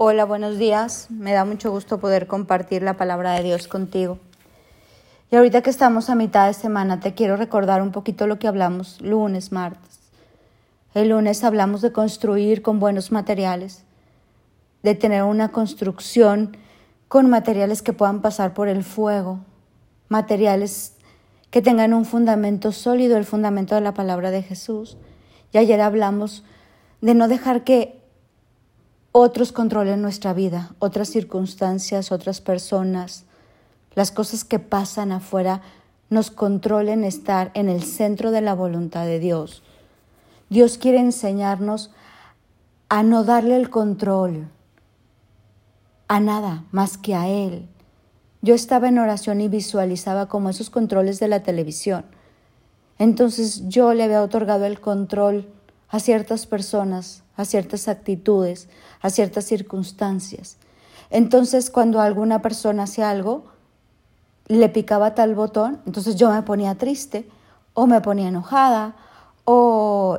Hola, buenos días. Me da mucho gusto poder compartir la palabra de Dios contigo. Y ahorita que estamos a mitad de semana, te quiero recordar un poquito lo que hablamos lunes, martes. El lunes hablamos de construir con buenos materiales, de tener una construcción con materiales que puedan pasar por el fuego, materiales que tengan un fundamento sólido, el fundamento de la palabra de Jesús. Y ayer hablamos de no dejar que otros controlen nuestra vida, otras circunstancias, otras personas, las cosas que pasan afuera nos controlen estar en el centro de la voluntad de Dios. Dios quiere enseñarnos a no darle el control a nada más que a Él. Yo estaba en oración y visualizaba como esos controles de la televisión. Entonces yo le había otorgado el control a ciertas personas, a ciertas actitudes, a ciertas circunstancias. Entonces, cuando alguna persona hacía algo, le picaba tal botón, entonces yo me ponía triste o me ponía enojada o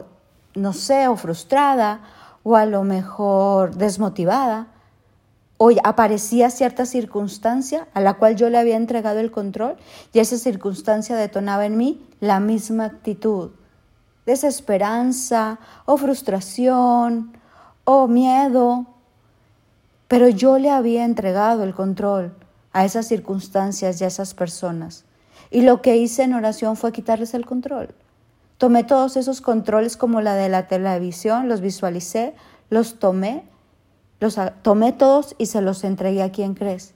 no sé, o frustrada o a lo mejor desmotivada o aparecía cierta circunstancia a la cual yo le había entregado el control y esa circunstancia detonaba en mí la misma actitud desesperanza o frustración o miedo, pero yo le había entregado el control a esas circunstancias y a esas personas. Y lo que hice en oración fue quitarles el control. Tomé todos esos controles como la de la televisión, los visualicé, los tomé, los tomé todos y se los entregué a quien crees.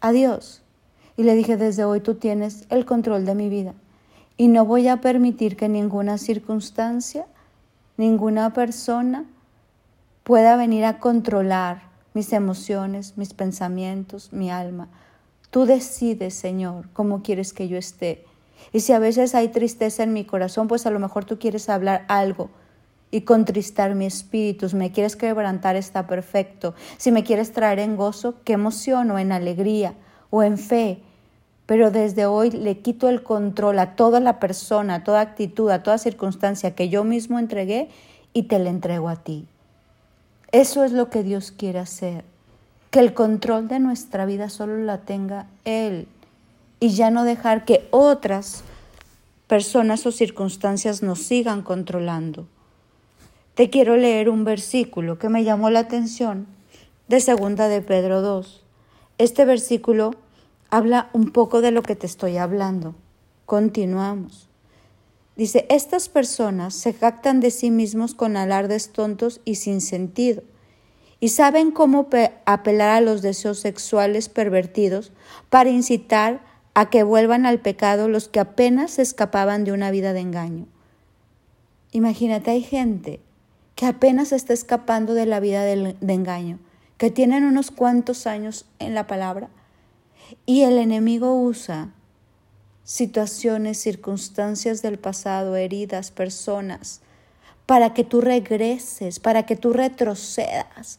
A Dios. Y le dije, desde hoy tú tienes el control de mi vida y no voy a permitir que ninguna circunstancia, ninguna persona pueda venir a controlar mis emociones, mis pensamientos, mi alma. Tú decides, Señor, cómo quieres que yo esté. Y si a veces hay tristeza en mi corazón, pues a lo mejor tú quieres hablar algo y contristar mi espíritu. Si me quieres quebrantar, está perfecto. Si me quieres traer en gozo, qué emoción o en alegría o en fe pero desde hoy le quito el control a toda la persona, a toda actitud, a toda circunstancia que yo mismo entregué y te la entrego a ti. Eso es lo que Dios quiere hacer, que el control de nuestra vida solo la tenga Él y ya no dejar que otras personas o circunstancias nos sigan controlando. Te quiero leer un versículo que me llamó la atención de segunda de Pedro 2. Este versículo habla un poco de lo que te estoy hablando. Continuamos. Dice, estas personas se jactan de sí mismos con alardes tontos y sin sentido, y saben cómo apelar a los deseos sexuales pervertidos para incitar a que vuelvan al pecado los que apenas escapaban de una vida de engaño. Imagínate, hay gente que apenas está escapando de la vida de engaño, que tienen unos cuantos años en la palabra, y el enemigo usa situaciones, circunstancias del pasado, heridas, personas, para que tú regreses, para que tú retrocedas,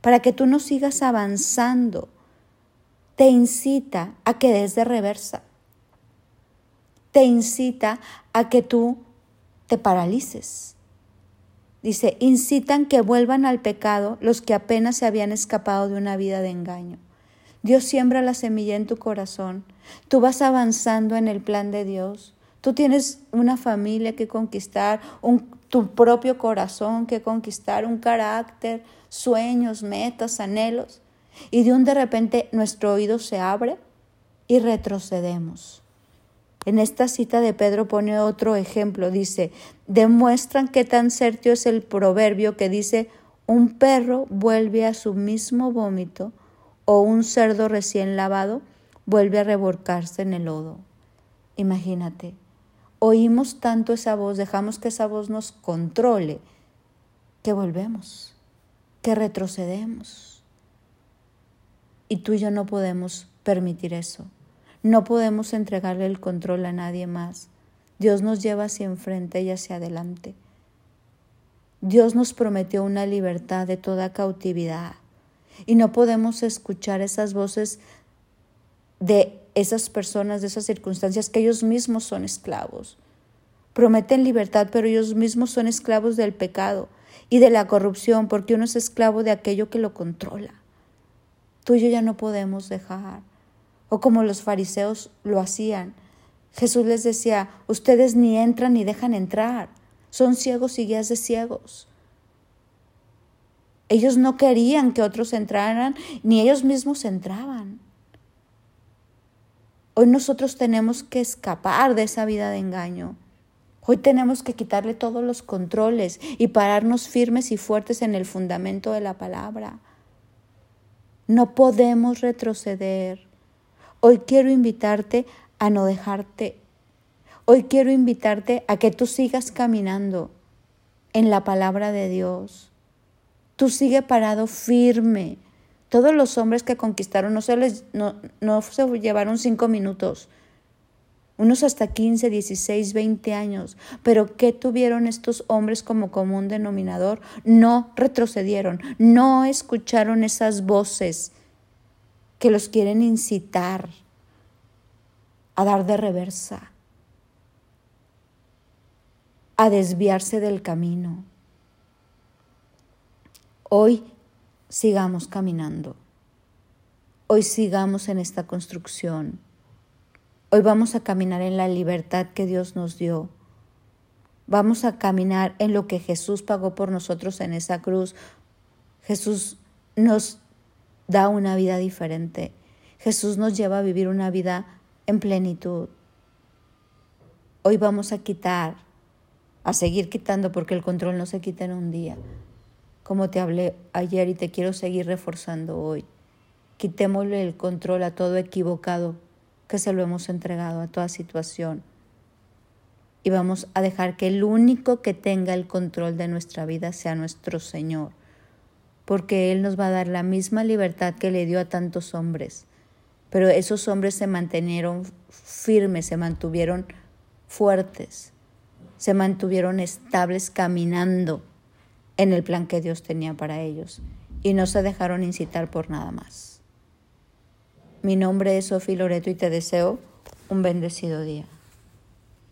para que tú no sigas avanzando. Te incita a que des de reversa. Te incita a que tú te paralices. Dice, incitan que vuelvan al pecado los que apenas se habían escapado de una vida de engaño. Dios siembra la semilla en tu corazón. Tú vas avanzando en el plan de Dios. Tú tienes una familia que conquistar, tu propio corazón que conquistar, un carácter, sueños, metas, anhelos. Y de un de repente nuestro oído se abre y retrocedemos. En esta cita de Pedro pone otro ejemplo. Dice, demuestran qué tan cierto es el proverbio que dice, un perro vuelve a su mismo vómito o un cerdo recién lavado vuelve a revolcarse en el lodo. Imagínate, oímos tanto esa voz, dejamos que esa voz nos controle, que volvemos, que retrocedemos. Y tú y yo no podemos permitir eso. No podemos entregarle el control a nadie más. Dios nos lleva hacia enfrente y hacia adelante. Dios nos prometió una libertad de toda cautividad y no podemos escuchar esas voces de esas personas, de esas circunstancias, que ellos mismos son esclavos. Prometen libertad, pero ellos mismos son esclavos del pecado. y de la corrupción, porque uno es esclavo de aquello que lo controla. Tú y yo ya no podemos dejar. O como los fariseos lo hacían. Jesús les decía, ustedes ni entran ni dejan entrar. Son ciegos y guías de ciegos. Ellos no querían que otros entraran, ni ellos mismos entraban. Hoy nosotros tenemos que escapar de esa vida de engaño. Hoy tenemos que quitarle todos los controles y pararnos firmes y fuertes en el fundamento de la palabra. No podemos retroceder. Hoy quiero invitarte a no dejarte. Hoy quiero invitarte a que tú sigas caminando en la palabra de Dios. Tú sigue parado firme. Todos los hombres que conquistaron no se, les, no, no se llevaron cinco minutos unos hasta 15, 16, 20 años. Pero ¿qué tuvieron estos hombres como común denominador? No retrocedieron, no escucharon esas voces que los quieren incitar a dar de reversa, a desviarse del camino. Hoy sigamos caminando. Hoy sigamos en esta construcción Hoy vamos a caminar en la libertad que Dios nos dio. Vamos a caminar en lo que Jesús pagó por nosotros en esa cruz. Jesús nos da una vida diferente. Jesús nos lleva a vivir una vida en plenitud. Hoy vamos a quitar, a seguir quitando, porque el control no se quita en un día. Como te hablé ayer y te quiero seguir reforzando hoy. Quitémosle el control a todo equivocado que se lo hemos entregado a toda situación. Y vamos a dejar que el único que tenga el control de nuestra vida sea nuestro Señor, porque Él nos va a dar la misma libertad que le dio a tantos hombres. Pero esos hombres se mantuvieron firmes, se mantuvieron fuertes, se mantuvieron estables caminando en el plan que Dios tenía para ellos y no se dejaron incitar por nada más. Mi nombre es Sofía Loreto y te deseo un bendecido día.